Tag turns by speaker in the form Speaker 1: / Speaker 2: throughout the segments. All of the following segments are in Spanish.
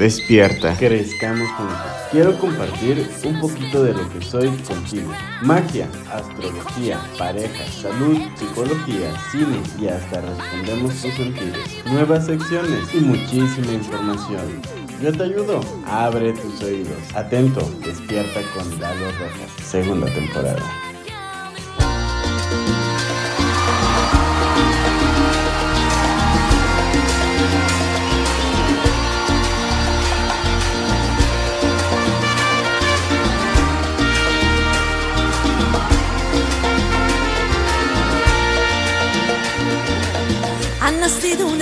Speaker 1: despierta, crezcamos juntos. Quiero compartir un poquito de lo que soy contigo. Magia, astrología, pareja, salud, psicología, cine y hasta respondemos tus sentidos. Nuevas secciones y muchísima información. Yo te ayudo. Abre tus oídos. Atento, despierta con Lalo Rojas. Segunda temporada.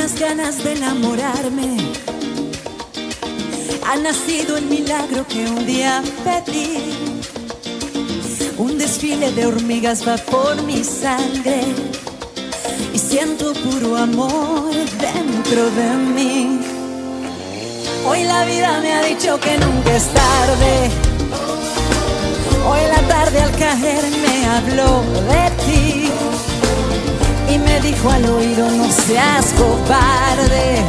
Speaker 2: Unas ganas de enamorarme. Ha nacido el milagro que un día pedí. Un desfile de hormigas va por mi sangre. Y siento puro amor dentro de mí. Hoy la vida me ha dicho que nunca es tarde. Hoy la tarde al caer me habló de ti y me dijo al oído no seas cobarde.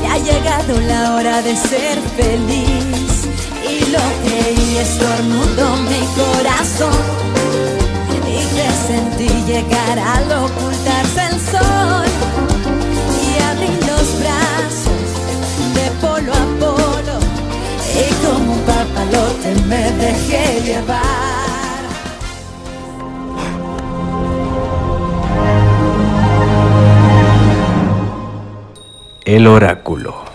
Speaker 2: Que ha llegado la hora de ser feliz. Y lo creí estornudó mi corazón. Y te sentí llegar al ocultarse el sol. Y abrí los brazos de polo a polo. Y como un papalote me dejé llevar
Speaker 1: El oráculo.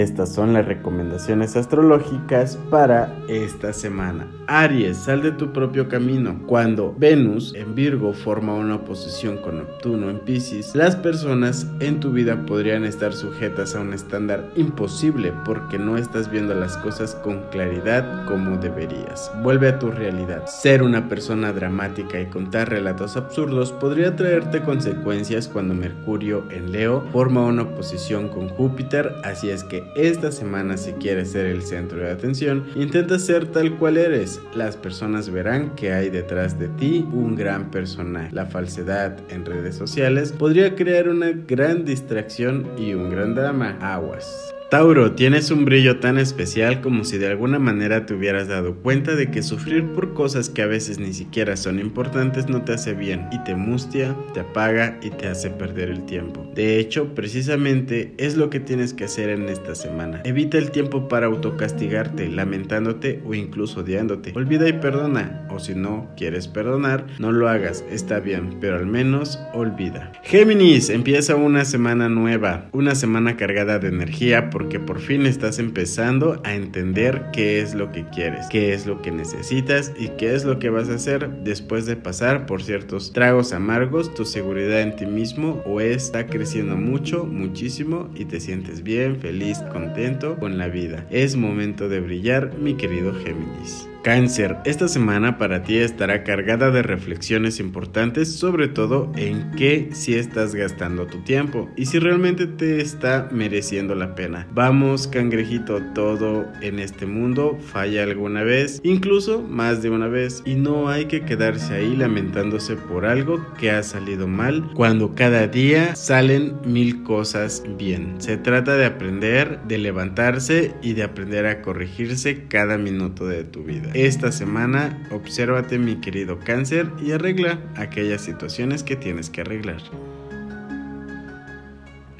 Speaker 1: Estas son las recomendaciones astrológicas para esta semana. Aries, sal de tu propio camino. Cuando Venus en Virgo forma una oposición con Neptuno en Pisces, las personas en tu vida podrían estar sujetas a un estándar imposible porque no estás viendo las cosas con claridad como deberías. Vuelve a tu realidad. Ser una persona dramática y contar relatos absurdos podría traerte consecuencias cuando Mercurio en Leo forma una oposición con Júpiter, así es que esta semana si quieres ser el centro de atención, intenta ser tal cual eres. Las personas verán que hay detrás de ti un gran personaje. La falsedad en redes sociales podría crear una gran distracción y un gran drama. Aguas. Tauro, tienes un brillo tan especial como si de alguna manera te hubieras dado cuenta de que sufrir por cosas que a veces ni siquiera son importantes no te hace bien y te mustia, te apaga y te hace perder el tiempo. De hecho, precisamente es lo que tienes que hacer en esta semana. Evita el tiempo para autocastigarte, lamentándote o incluso odiándote. Olvida y perdona, o si no quieres perdonar, no lo hagas, está bien, pero al menos olvida. Géminis, empieza una semana nueva, una semana cargada de energía porque por fin estás empezando a entender qué es lo que quieres, qué es lo que necesitas y qué es lo que vas a hacer después de pasar por ciertos tragos amargos. Tu seguridad en ti mismo o está creciendo mucho, muchísimo y te sientes bien, feliz, contento con la vida. Es momento de brillar, mi querido Géminis. Cáncer, esta semana para ti estará cargada de reflexiones importantes, sobre todo en qué si estás gastando tu tiempo y si realmente te está mereciendo la pena. Vamos, cangrejito, todo en este mundo falla alguna vez, incluso más de una vez, y no hay que quedarse ahí lamentándose por algo que ha salido mal cuando cada día salen mil cosas bien. Se trata de aprender, de levantarse y de aprender a corregirse cada minuto de tu vida. Esta semana, obsérvate mi querido cáncer y arregla aquellas situaciones que tienes que arreglar.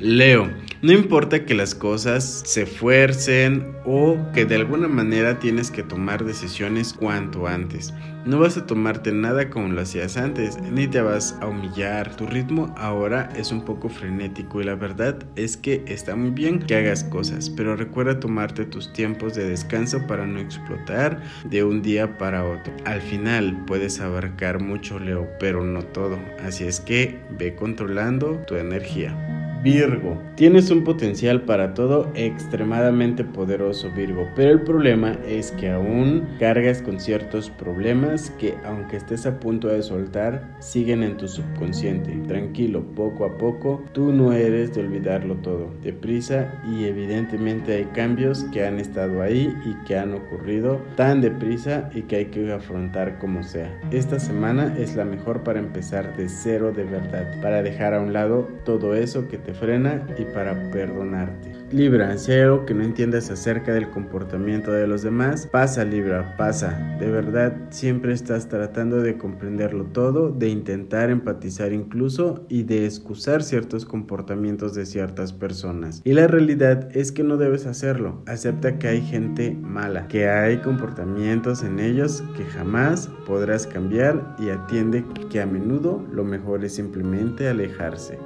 Speaker 1: Leo, no importa que las cosas se fuercen o que de alguna manera tienes que tomar decisiones cuanto antes. No vas a tomarte nada como lo hacías antes, ni te vas a humillar. Tu ritmo ahora es un poco frenético y la verdad es que está muy bien que hagas cosas, pero recuerda tomarte tus tiempos de descanso para no explotar de un día para otro. Al final puedes abarcar mucho, Leo, pero no todo. Así es que ve controlando tu energía. Virgo, tienes un potencial para todo extremadamente poderoso Virgo, pero el problema es que aún cargas con ciertos problemas que aunque estés a punto de soltar, siguen en tu subconsciente. Tranquilo, poco a poco, tú no eres de olvidarlo todo, deprisa y evidentemente hay cambios que han estado ahí y que han ocurrido tan deprisa y que hay que afrontar como sea. Esta semana es la mejor para empezar de cero de verdad, para dejar a un lado todo eso que te frena y para perdonarte. Libra, si hay algo que no entiendas acerca del comportamiento de los demás, pasa Libra, pasa. De verdad, siempre estás tratando de comprenderlo todo, de intentar empatizar incluso y de excusar ciertos comportamientos de ciertas personas. Y la realidad es que no debes hacerlo. Acepta que hay gente mala, que hay comportamientos en ellos que jamás podrás cambiar y atiende que a menudo lo mejor es simplemente alejarse.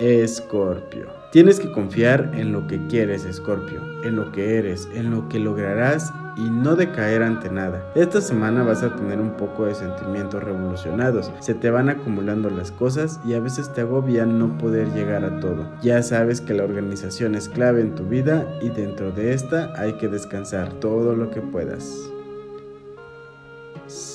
Speaker 1: Escorpio. Tienes que confiar en lo que quieres, Escorpio, en lo que eres, en lo que lograrás y no decaer ante nada. Esta semana vas a tener un poco de sentimientos revolucionados. Se te van acumulando las cosas y a veces te agobia no poder llegar a todo. Ya sabes que la organización es clave en tu vida y dentro de esta hay que descansar todo lo que puedas.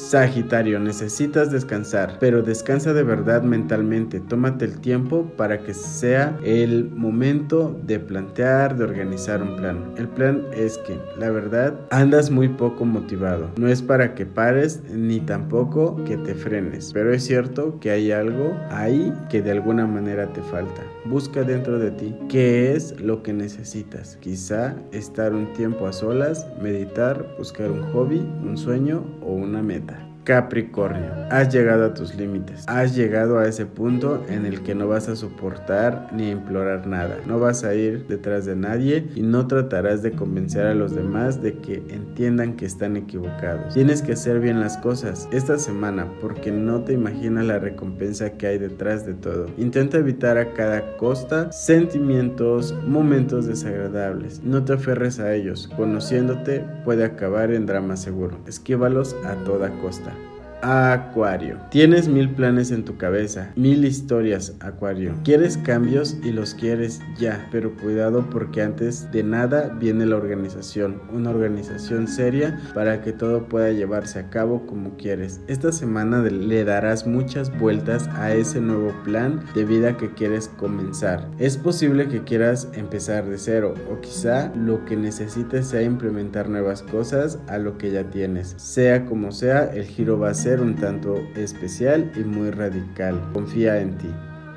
Speaker 1: Sagitario, necesitas descansar, pero descansa de verdad mentalmente. Tómate el tiempo para que sea el momento de plantear, de organizar un plan. El plan es que, la verdad, andas muy poco motivado. No es para que pares ni tampoco que te frenes, pero es cierto que hay algo ahí que de alguna manera te falta. Busca dentro de ti qué es lo que necesitas. Quizá estar un tiempo a solas, meditar, buscar un hobby, un sueño o una meta. Capricornio, has llegado a tus límites, has llegado a ese punto en el que no vas a soportar ni implorar nada, no vas a ir detrás de nadie y no tratarás de convencer a los demás de que entiendan que están equivocados. Tienes que hacer bien las cosas esta semana porque no te imaginas la recompensa que hay detrás de todo. Intenta evitar a cada costa sentimientos, momentos desagradables, no te aferres a ellos, conociéndote puede acabar en drama seguro, esquívalos a toda costa. Acuario. Tienes mil planes en tu cabeza, mil historias, Acuario. Quieres cambios y los quieres ya, pero cuidado porque antes de nada viene la organización, una organización seria para que todo pueda llevarse a cabo como quieres. Esta semana le darás muchas vueltas a ese nuevo plan de vida que quieres comenzar. Es posible que quieras empezar de cero o quizá lo que necesites sea implementar nuevas cosas a lo que ya tienes. Sea como sea, el giro va a ser un tanto especial y muy radical. Confía en ti.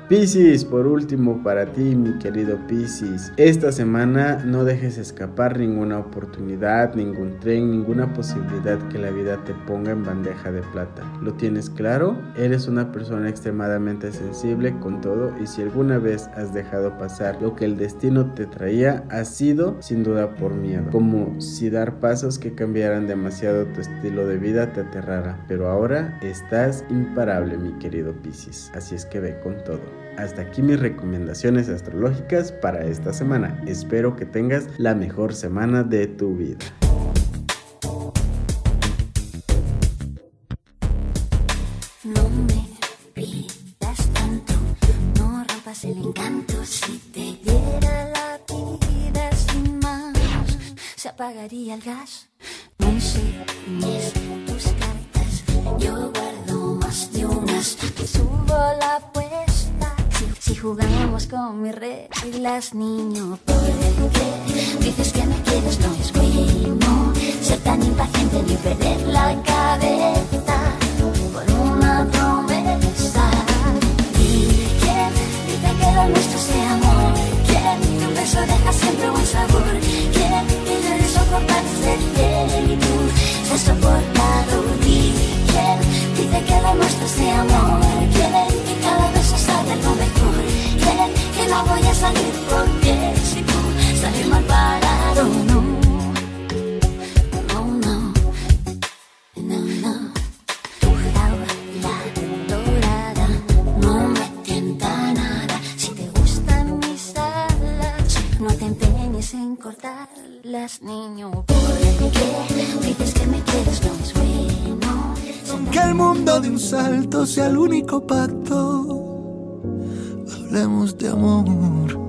Speaker 1: Piscis, por último, para ti, mi querido Piscis, esta semana no dejes escapar ninguna oportunidad, ningún tren, ninguna posibilidad que la vida te ponga en bandeja de plata. ¿Lo tienes claro? Eres una persona extremadamente sensible con todo y si alguna vez has dejado pasar lo que el destino te traía, ha sido sin duda por miedo, como si dar pasos que cambiaran demasiado tu estilo de vida te aterrara. Pero ahora estás imparable, mi querido Piscis, así es que ve con todo. Hasta aquí mis recomendaciones astrológicas para esta semana. Espero que tengas la mejor semana de tu vida.
Speaker 3: No me pidas tanto, no rompas el encanto. Si te diera la vida sin más, se apagaría el gas. No enseñes tus cartas, yo guardo más de unas. Subo la apuesta. Jugamos con mis reglas, niño, ¿por qué dices que me quieres? No es bueno ser tan impaciente ni perder la cabeza por una promesa. ¿Y quién dice que lo nuestro sea amor? ¿Quién un beso deja siempre buen sabor? ¿Quién tiene de soportarse y tú se has soportado? ¿Y quién dice que lo nuestro sea amor? ¿Quién que cada beso sabe lo mejor? ¿Quién que no voy a salir porque si tú salir mal parado? No, no, no, no, no. Tu jaula dorada no me tienta nada. Si te gustan mis alas, no te empeñes en cortarlas, niño. Porque dices que me quieres, no es bueno.
Speaker 4: Que el mundo de un salto sea el único pacto. Hablemos de amor.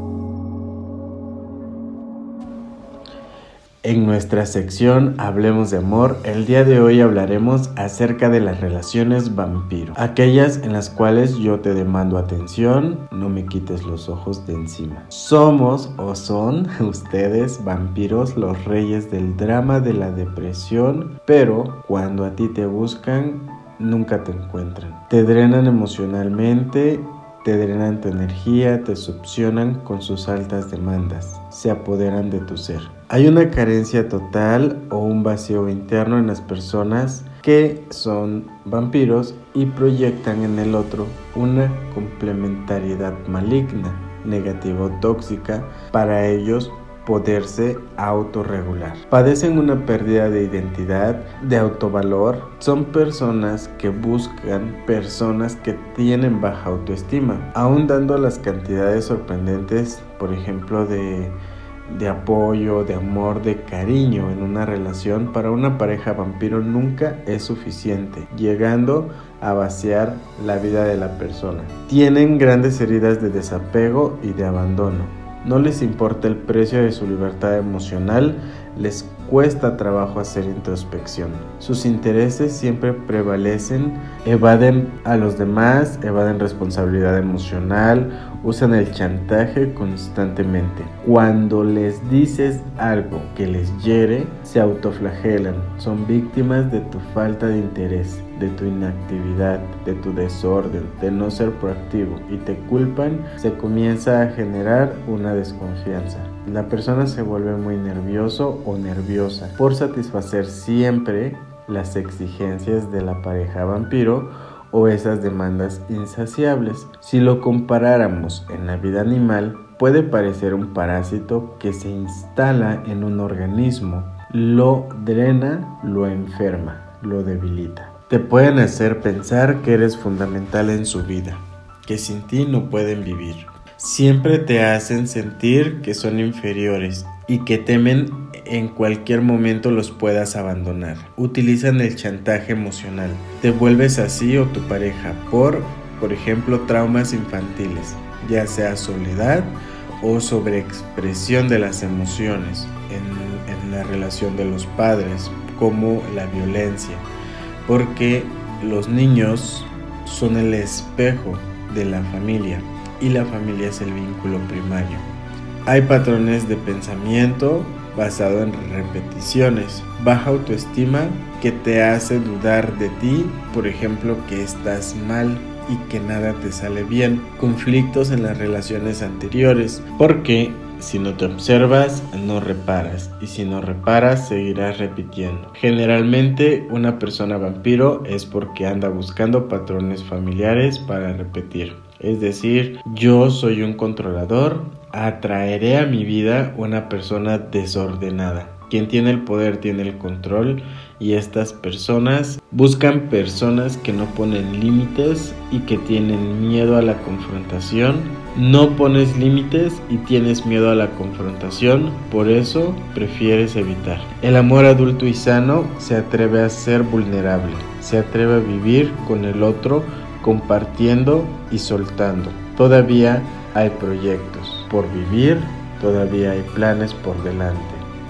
Speaker 1: En nuestra sección Hablemos de Amor, el día de hoy hablaremos acerca de las relaciones vampiro, aquellas en las cuales yo te demando atención, no me quites los ojos de encima. Somos o son ustedes vampiros los reyes del drama de la depresión, pero cuando a ti te buscan, nunca te encuentran. Te drenan emocionalmente te drenan tu energía, te succionan con sus altas demandas, se apoderan de tu ser. Hay una carencia total o un vacío interno en las personas que son vampiros y proyectan en el otro una complementariedad maligna, negativa o tóxica para ellos poderse autorregular. Padecen una pérdida de identidad, de autovalor. Son personas que buscan personas que tienen baja autoestima, aún dando las cantidades sorprendentes, por ejemplo, de de apoyo, de amor, de cariño en una relación para una pareja vampiro nunca es suficiente, llegando a vaciar la vida de la persona. Tienen grandes heridas de desapego y de abandono no les importa el precio de su libertad emocional, les cuesta trabajo hacer introspección. Sus intereses siempre prevalecen, evaden a los demás, evaden responsabilidad emocional, usan el chantaje constantemente. Cuando les dices algo que les hiere, se autoflagelan, son víctimas de tu falta de interés, de tu inactividad, de tu desorden, de no ser proactivo y te culpan, se comienza a generar una desconfianza. La persona se vuelve muy nervioso o nerviosa por satisfacer siempre las exigencias de la pareja vampiro o esas demandas insaciables. Si lo comparáramos en la vida animal, puede parecer un parásito que se instala en un organismo, lo drena, lo enferma, lo debilita. Te pueden hacer pensar que eres fundamental en su vida, que sin ti no pueden vivir. Siempre te hacen sentir que son inferiores y que temen en cualquier momento los puedas abandonar. Utilizan el chantaje emocional. Te vuelves así o tu pareja por, por ejemplo, traumas infantiles, ya sea soledad o sobreexpresión de las emociones en, en la relación de los padres, como la violencia, porque los niños son el espejo de la familia y la familia es el vínculo primario. Hay patrones de pensamiento basado en repeticiones, baja autoestima que te hace dudar de ti, por ejemplo, que estás mal y que nada te sale bien, conflictos en las relaciones anteriores, porque si no te observas, no reparas. Y si no reparas, seguirás repitiendo. Generalmente, una persona vampiro es porque anda buscando patrones familiares para repetir. Es decir, yo soy un controlador, atraeré a mi vida una persona desordenada. Quien tiene el poder tiene el control y estas personas buscan personas que no ponen límites y que tienen miedo a la confrontación. No pones límites y tienes miedo a la confrontación, por eso prefieres evitar. El amor adulto y sano se atreve a ser vulnerable, se atreve a vivir con el otro compartiendo y soltando. Todavía hay proyectos por vivir, todavía hay planes por delante,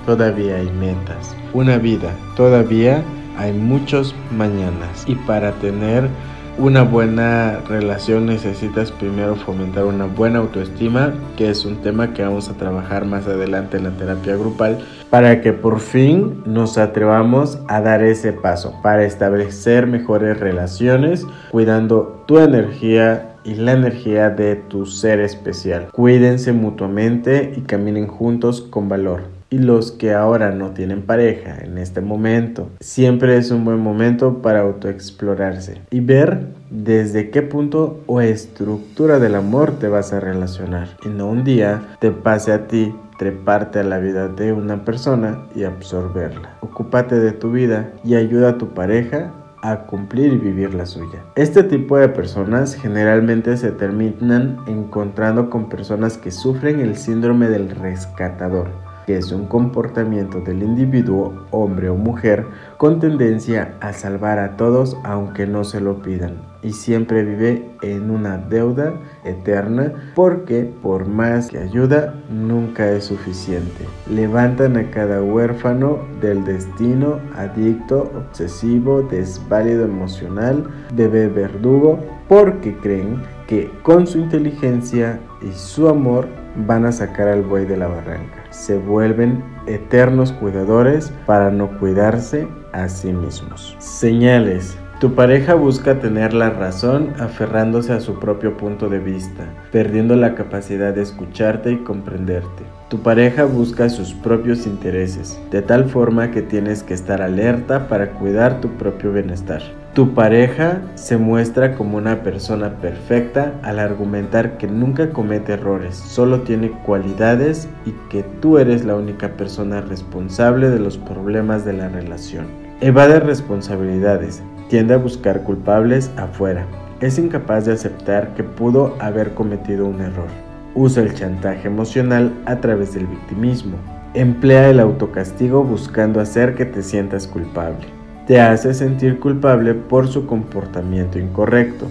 Speaker 1: todavía hay metas, una vida, todavía hay muchos mañanas. Y para tener una buena relación necesitas primero fomentar una buena autoestima, que es un tema que vamos a trabajar más adelante en la terapia grupal, para que por fin nos atrevamos a dar ese paso, para establecer mejores relaciones, cuidando tu energía y la energía de tu ser especial. Cuídense mutuamente y caminen juntos con valor y los que ahora no tienen pareja en este momento. Siempre es un buen momento para autoexplorarse y ver desde qué punto o estructura del amor te vas a relacionar. Y no un día te pase a ti treparte a la vida de una persona y absorberla. Ocúpate de tu vida y ayuda a tu pareja a cumplir y vivir la suya. Este tipo de personas generalmente se terminan encontrando con personas que sufren el síndrome del rescatador que es un comportamiento del individuo, hombre o mujer, con tendencia a salvar a todos aunque no se lo pidan. Y siempre vive en una deuda eterna porque por más que ayuda nunca es suficiente. Levantan a cada huérfano del destino, adicto, obsesivo, desválido emocional, bebé verdugo, porque creen que con su inteligencia y su amor van a sacar al buey de la barranca. Se vuelven eternos cuidadores para no cuidarse a sí mismos. Señales. Tu pareja busca tener la razón aferrándose a su propio punto de vista, perdiendo la capacidad de escucharte y comprenderte. Tu pareja busca sus propios intereses, de tal forma que tienes que estar alerta para cuidar tu propio bienestar. Tu pareja se muestra como una persona perfecta al argumentar que nunca comete errores, solo tiene cualidades y que tú eres la única persona responsable de los problemas de la relación. Evade responsabilidades, tiende a buscar culpables afuera. Es incapaz de aceptar que pudo haber cometido un error. Usa el chantaje emocional a través del victimismo. Emplea el autocastigo buscando hacer que te sientas culpable. Te hace sentir culpable por su comportamiento incorrecto.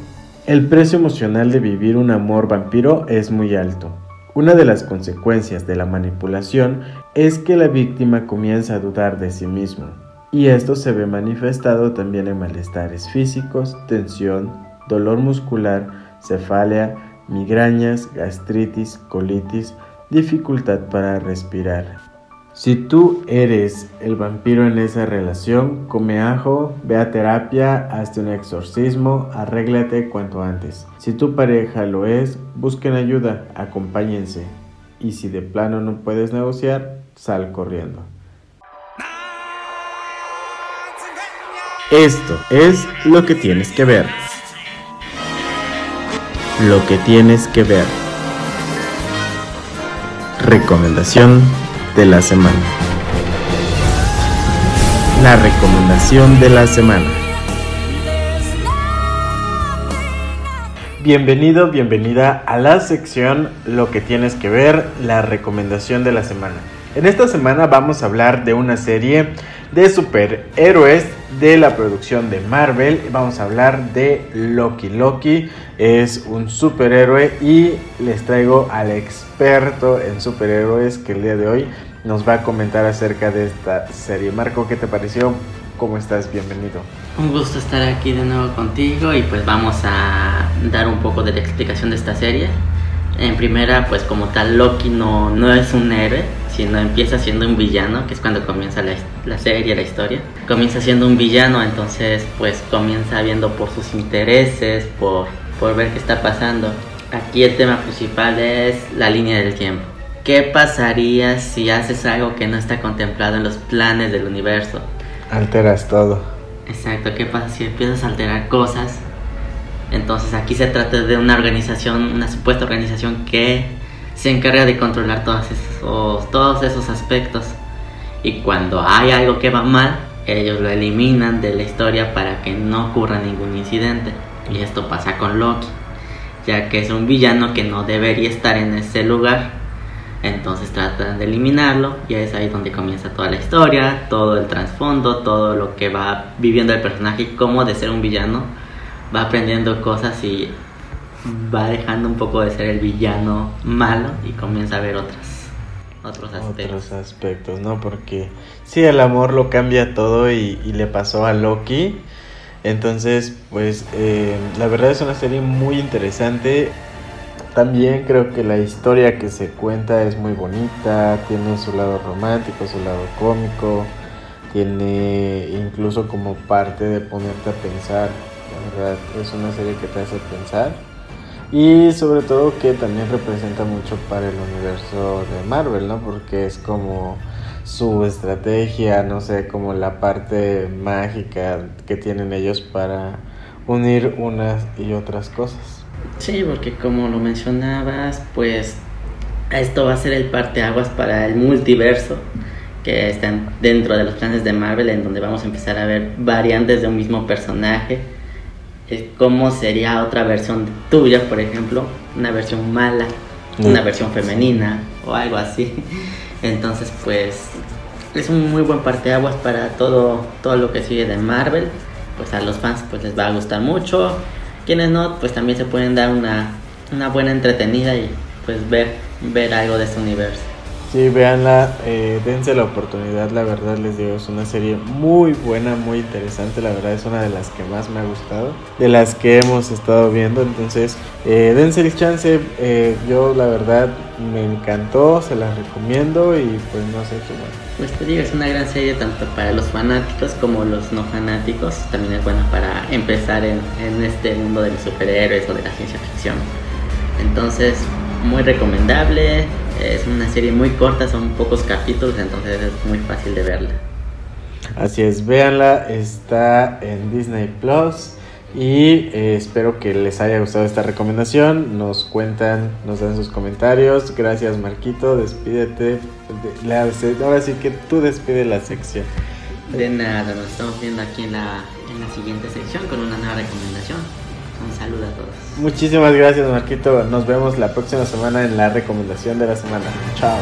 Speaker 1: El precio emocional de vivir un amor vampiro es muy alto. Una de las consecuencias de la manipulación es que la víctima comienza a dudar de sí mismo, y esto se ve manifestado también en malestares físicos, tensión, dolor muscular, cefalia, migrañas, gastritis, colitis, dificultad para respirar. Si tú eres el vampiro en esa relación, come ajo, ve a terapia, hazte un exorcismo, arréglate cuanto antes. Si tu pareja lo es, busquen ayuda, acompáñense. Y si de plano no puedes negociar, sal corriendo. Esto es lo que tienes que ver. Lo que tienes que ver. Recomendación de la semana. La recomendación de la semana. Bienvenido, bienvenida a la sección Lo que tienes que ver, la recomendación de la semana. En esta semana vamos a hablar de una serie de superhéroes de la producción de Marvel. Vamos a hablar de Loki. Loki es un superhéroe y les traigo al experto en superhéroes que el día de hoy nos va a comentar acerca de esta serie. Marco, ¿qué te pareció? ¿Cómo estás? Bienvenido.
Speaker 5: Un gusto estar aquí de nuevo contigo y pues vamos a dar un poco de la explicación de esta serie. En primera, pues como tal, Loki no, no es un héroe, sino empieza siendo un villano, que es cuando comienza la, la, serie, la historia. Comienza siendo un villano, entonces pues comienza viendo por sus intereses, por, por ver qué está pasando. Aquí el tema principal es la línea del tiempo. ¿Qué pasaría si haces algo que no está contemplado en los planes del universo?
Speaker 1: Alteras todo.
Speaker 5: Exacto, ¿qué pasa si empiezas a alterar cosas entonces aquí se trata de una organización, una supuesta organización que se encarga de controlar todos esos, aspectos. Y cuando hay algo que va mal, ellos lo eliminan de la historia para que no ocurra ningún incidente. Y esto pasa con Loki, ya que es un villano que no debería estar en ese lugar. Entonces tratan de eliminarlo y es ahí donde comienza toda la historia, todo el trasfondo, todo lo que va viviendo el personaje y cómo de ser un villano va aprendiendo cosas y va dejando un poco de ser el villano malo y comienza a ver otras otros aspectos.
Speaker 1: Otros aspectos, ¿no? Porque sí, el amor lo cambia todo y, le pasó a Loki. Entonces, pues eh, la verdad es una serie muy interesante. También creo que la historia que se cuenta es muy bonita, tiene su lado romántico, su lado cómico, tiene incluso como parte de ponerte a pensar verdad es una serie que te hace pensar y sobre todo que también representa mucho para el universo de Marvel, ¿no? Porque es como su estrategia, no sé, como la parte mágica que tienen ellos para unir unas y otras cosas.
Speaker 5: Sí, porque como lo mencionabas, pues esto va a ser el parteaguas para el multiverso que están dentro de los planes de Marvel, en donde vamos a empezar a ver variantes de un mismo personaje cómo sería otra versión tuya, por ejemplo, una versión mala, una versión femenina o algo así. Entonces, pues es un muy buen parteaguas para todo todo lo que sigue de Marvel. Pues a los fans pues les va a gustar mucho quienes no, pues también se pueden dar una, una buena entretenida y pues ver, ver algo de este universo.
Speaker 1: Sí, véanla, eh, dense la oportunidad, la verdad les digo, es una serie muy buena, muy interesante, la verdad es una de las que más me ha gustado, de las que hemos estado viendo, entonces eh, dense el chance, eh, yo la verdad me encantó, se las recomiendo y pues no sé qué bueno.
Speaker 5: Pues te digo, es una gran serie tanto para los fanáticos como los no fanáticos, también es buena para empezar en, en este mundo de los superhéroes o de la ciencia ficción. Entonces, muy recomendable, es una serie muy corta, son pocos capítulos, entonces es muy fácil de verla.
Speaker 1: Así es, véanla, está en Disney Plus. Y eh, espero que les haya gustado esta recomendación. Nos cuentan, nos dan sus comentarios. Gracias, Marquito. Despídete. ahora sí que tú despide la sección.
Speaker 5: De nada, nos estamos viendo aquí en la, en la siguiente sección con una nueva recomendación. Un saludo a todos.
Speaker 1: Muchísimas gracias, Marquito. Nos vemos la próxima semana en la recomendación de la semana. Chao.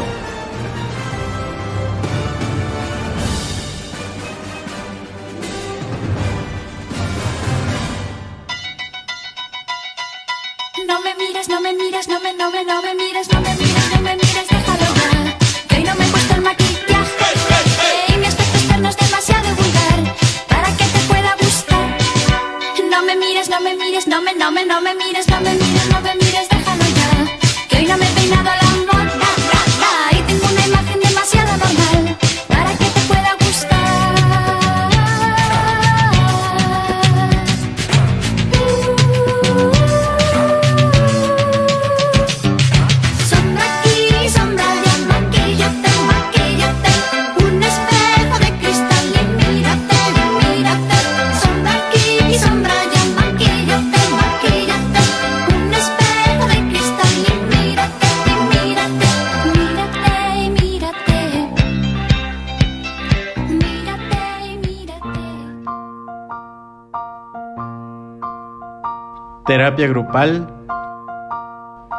Speaker 1: Terapia grupal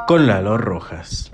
Speaker 1: con Lalo Rojas.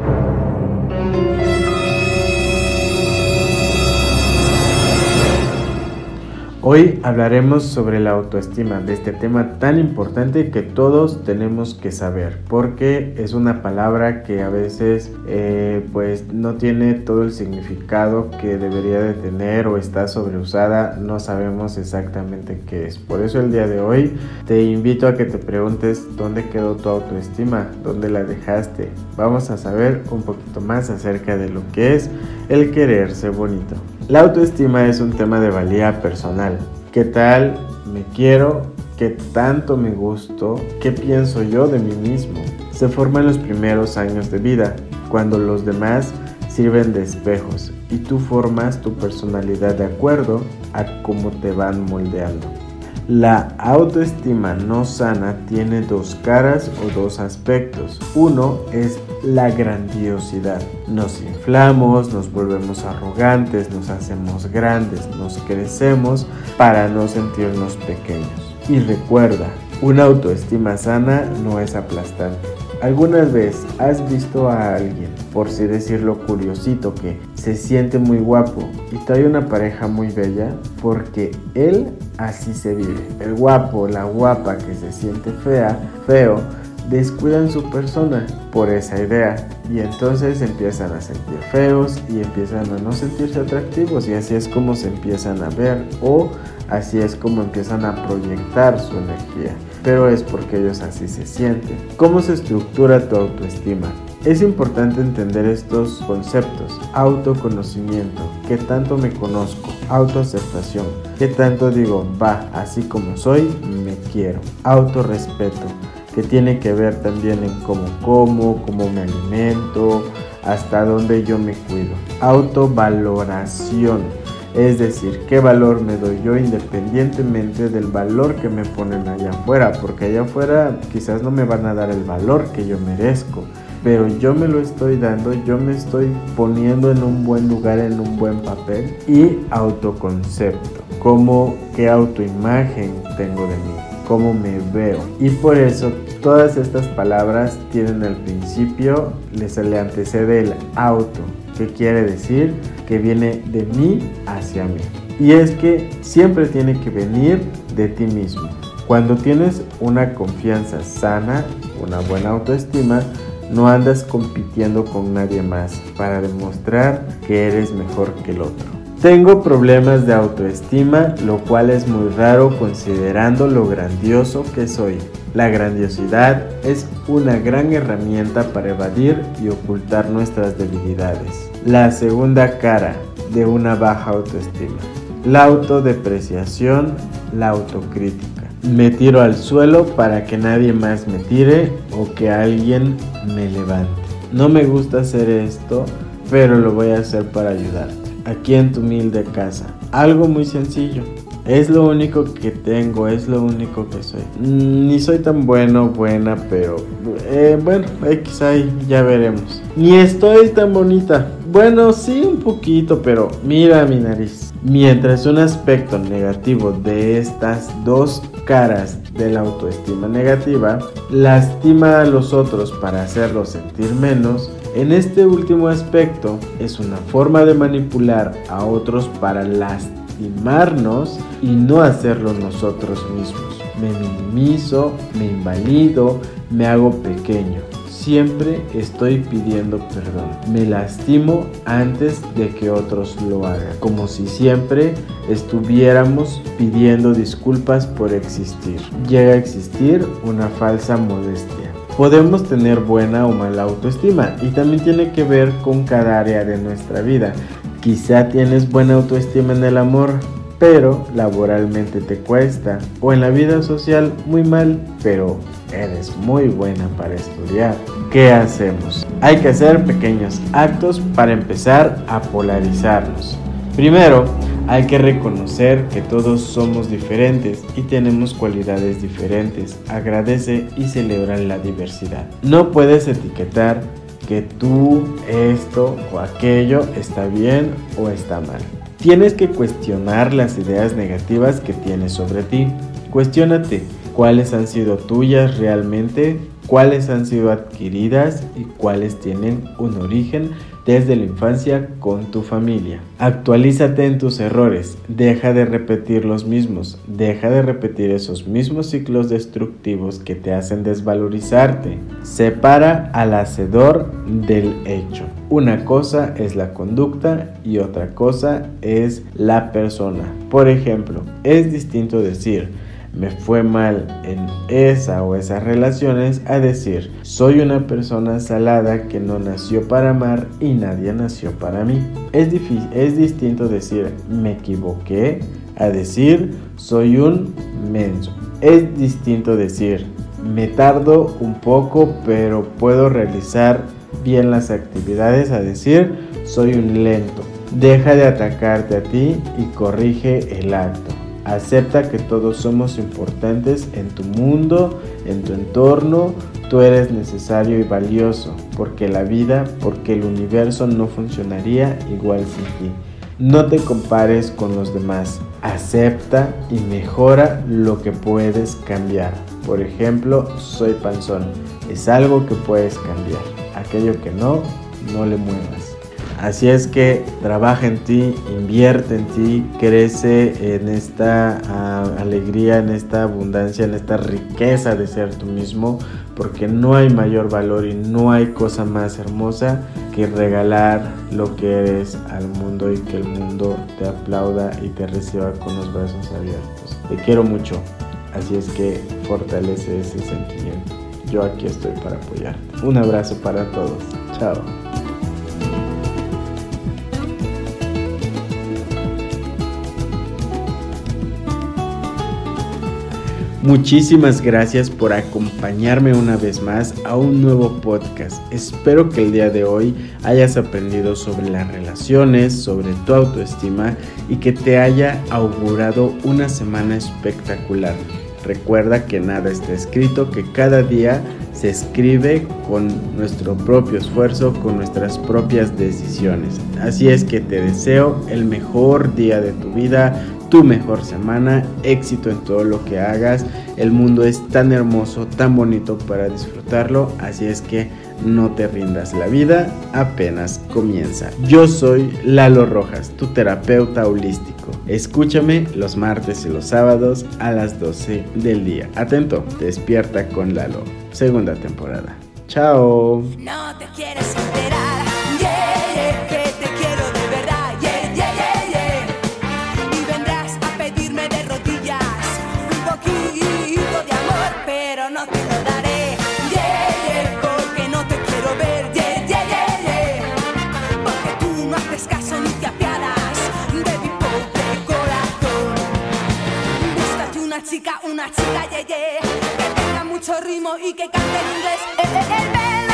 Speaker 1: Hoy hablaremos sobre la autoestima, de este tema tan importante que todos tenemos que saber, porque es una palabra que a veces eh, pues no tiene todo el significado que debería de tener o está sobreusada, no sabemos exactamente qué es. Por eso el día de hoy te invito a que te preguntes dónde quedó tu autoestima, dónde la dejaste. Vamos a saber un poquito más acerca de lo que es el quererse bonito. La autoestima es un tema de valía personal. ¿Qué tal me quiero? ¿Qué tanto me gusto? ¿Qué pienso yo de mí mismo? Se forma en los primeros años de vida, cuando los demás sirven de espejos y tú formas tu personalidad de acuerdo a cómo te van moldeando. La autoestima no sana tiene dos caras o dos aspectos. Uno es la grandiosidad. Nos inflamos, nos volvemos arrogantes, nos hacemos grandes, nos crecemos para no sentirnos pequeños. Y recuerda, una autoestima sana no es aplastante. ¿Alguna vez has visto a alguien, por si decirlo curiosito, que se siente muy guapo y trae una pareja muy bella? Porque él así se vive. El guapo, la guapa que se siente fea, feo, descuidan su persona por esa idea y entonces empiezan a sentir feos y empiezan a no sentirse atractivos y así es como se empiezan a ver o así es como empiezan a proyectar su energía pero es porque ellos así se sienten. ¿Cómo se estructura tu autoestima? Es importante entender estos conceptos. Autoconocimiento, qué tanto me conozco. Autoaceptación, qué tanto digo, va, así como soy, me quiero. Autorrespeto, que tiene que ver también en cómo como, cómo me alimento, hasta dónde yo me cuido. Autovaloración, es decir, qué valor me doy yo independientemente del valor que me ponen allá afuera, porque allá afuera quizás no me van a dar el valor que yo merezco, pero yo me lo estoy dando, yo me estoy poniendo en un buen lugar, en un buen papel y autoconcepto, como qué autoimagen tengo de mí, cómo me veo. Y por eso todas estas palabras tienen al principio, les le antecede el auto, que quiere decir que viene de mí hacia mí. Y es que siempre tiene que venir de ti mismo. Cuando tienes una confianza sana, una buena autoestima, no andas compitiendo con nadie más para demostrar que eres mejor que el otro. Tengo problemas de autoestima, lo cual es muy raro considerando lo grandioso que soy. La grandiosidad es una gran herramienta para evadir y ocultar nuestras debilidades. La segunda cara de una baja autoestima. La autodepreciación, la autocrítica. Me tiro al suelo para que nadie más me tire o que alguien me levante. No me gusta hacer esto, pero lo voy a hacer para ayudarte. Aquí en tu humilde casa. Algo muy sencillo. Es lo único que tengo, es lo único que soy. Mm, ni soy tan bueno, buena, pero eh, bueno, X ahí, ya veremos. Ni estoy tan bonita. Bueno, sí, un poquito, pero mira mi nariz. Mientras un aspecto negativo de estas dos caras de la autoestima negativa lastima a los otros para hacerlos sentir menos, en este último aspecto es una forma de manipular a otros para lastimar y no hacerlo nosotros mismos. Me minimizo, me invalido, me hago pequeño. Siempre estoy pidiendo perdón. Me lastimo antes de que otros lo hagan. Como si siempre estuviéramos pidiendo disculpas por existir. Llega a existir una falsa modestia. Podemos tener buena o mala autoestima y también tiene que ver con cada área de nuestra vida. Quizá tienes buena autoestima en el amor, pero laboralmente te cuesta. O en la vida social muy mal, pero eres muy buena para estudiar. ¿Qué hacemos? Hay que hacer pequeños actos para empezar a polarizarnos. Primero, hay que reconocer que todos somos diferentes y tenemos cualidades diferentes. Agradece y celebra la diversidad. No puedes etiquetar que tú, esto o aquello está bien o está mal. Tienes que cuestionar las ideas negativas que tienes sobre ti. Cuestiónate cuáles han sido tuyas realmente, cuáles han sido adquiridas y cuáles tienen un origen desde la infancia con tu familia. Actualízate en tus errores, deja de repetir los mismos, deja de repetir esos mismos ciclos destructivos que te hacen desvalorizarte. Separa al hacedor del hecho. Una cosa es la conducta y otra cosa es la persona. Por ejemplo, es distinto decir, me fue mal en esa o esas relaciones a decir, soy una persona salada que no nació para amar y nadie nació para mí. Es, es distinto decir, me equivoqué a decir, soy un menso. Es distinto decir, me tardo un poco pero puedo realizar bien las actividades a decir, soy un lento. Deja de atacarte a ti y corrige el acto. Acepta que todos somos importantes en tu mundo, en tu entorno. Tú eres necesario y valioso, porque la vida, porque el universo no funcionaría igual sin ti. No te compares con los demás. Acepta y mejora lo que puedes cambiar. Por ejemplo, soy panzón. Es algo que puedes cambiar. Aquello que no, no le muevas. Así es que trabaja en ti, invierte en ti, crece en esta ah, alegría, en esta abundancia, en esta riqueza de ser tú mismo, porque no hay mayor valor y no hay cosa más hermosa que regalar lo que eres al mundo y que el mundo te aplauda y te reciba con los brazos abiertos. Te quiero mucho, así es que fortalece ese sentimiento. Yo aquí estoy para apoyarte. Un abrazo para todos. Chao. Muchísimas gracias por acompañarme una vez más a un nuevo podcast. Espero que el día de hoy hayas aprendido sobre las relaciones, sobre tu autoestima y que te haya augurado una semana espectacular. Recuerda que nada está escrito, que cada día se escribe con nuestro propio esfuerzo, con nuestras propias decisiones. Así es que te deseo el mejor día de tu vida, tu mejor semana, éxito en todo lo que hagas. El mundo es tan hermoso, tan bonito para disfrutarlo, así es que no te rindas, la vida apenas comienza. Yo soy Lalo Rojas, tu terapeuta holístico. Escúchame los martes y los sábados a las 12 del día. Atento, despierta con Lalo, segunda temporada. Chao.
Speaker 2: No te quieres enterar, una chica yeye ye, que tenga mucho ritmo y que cante en inglés. Eh, eh, el, el, el,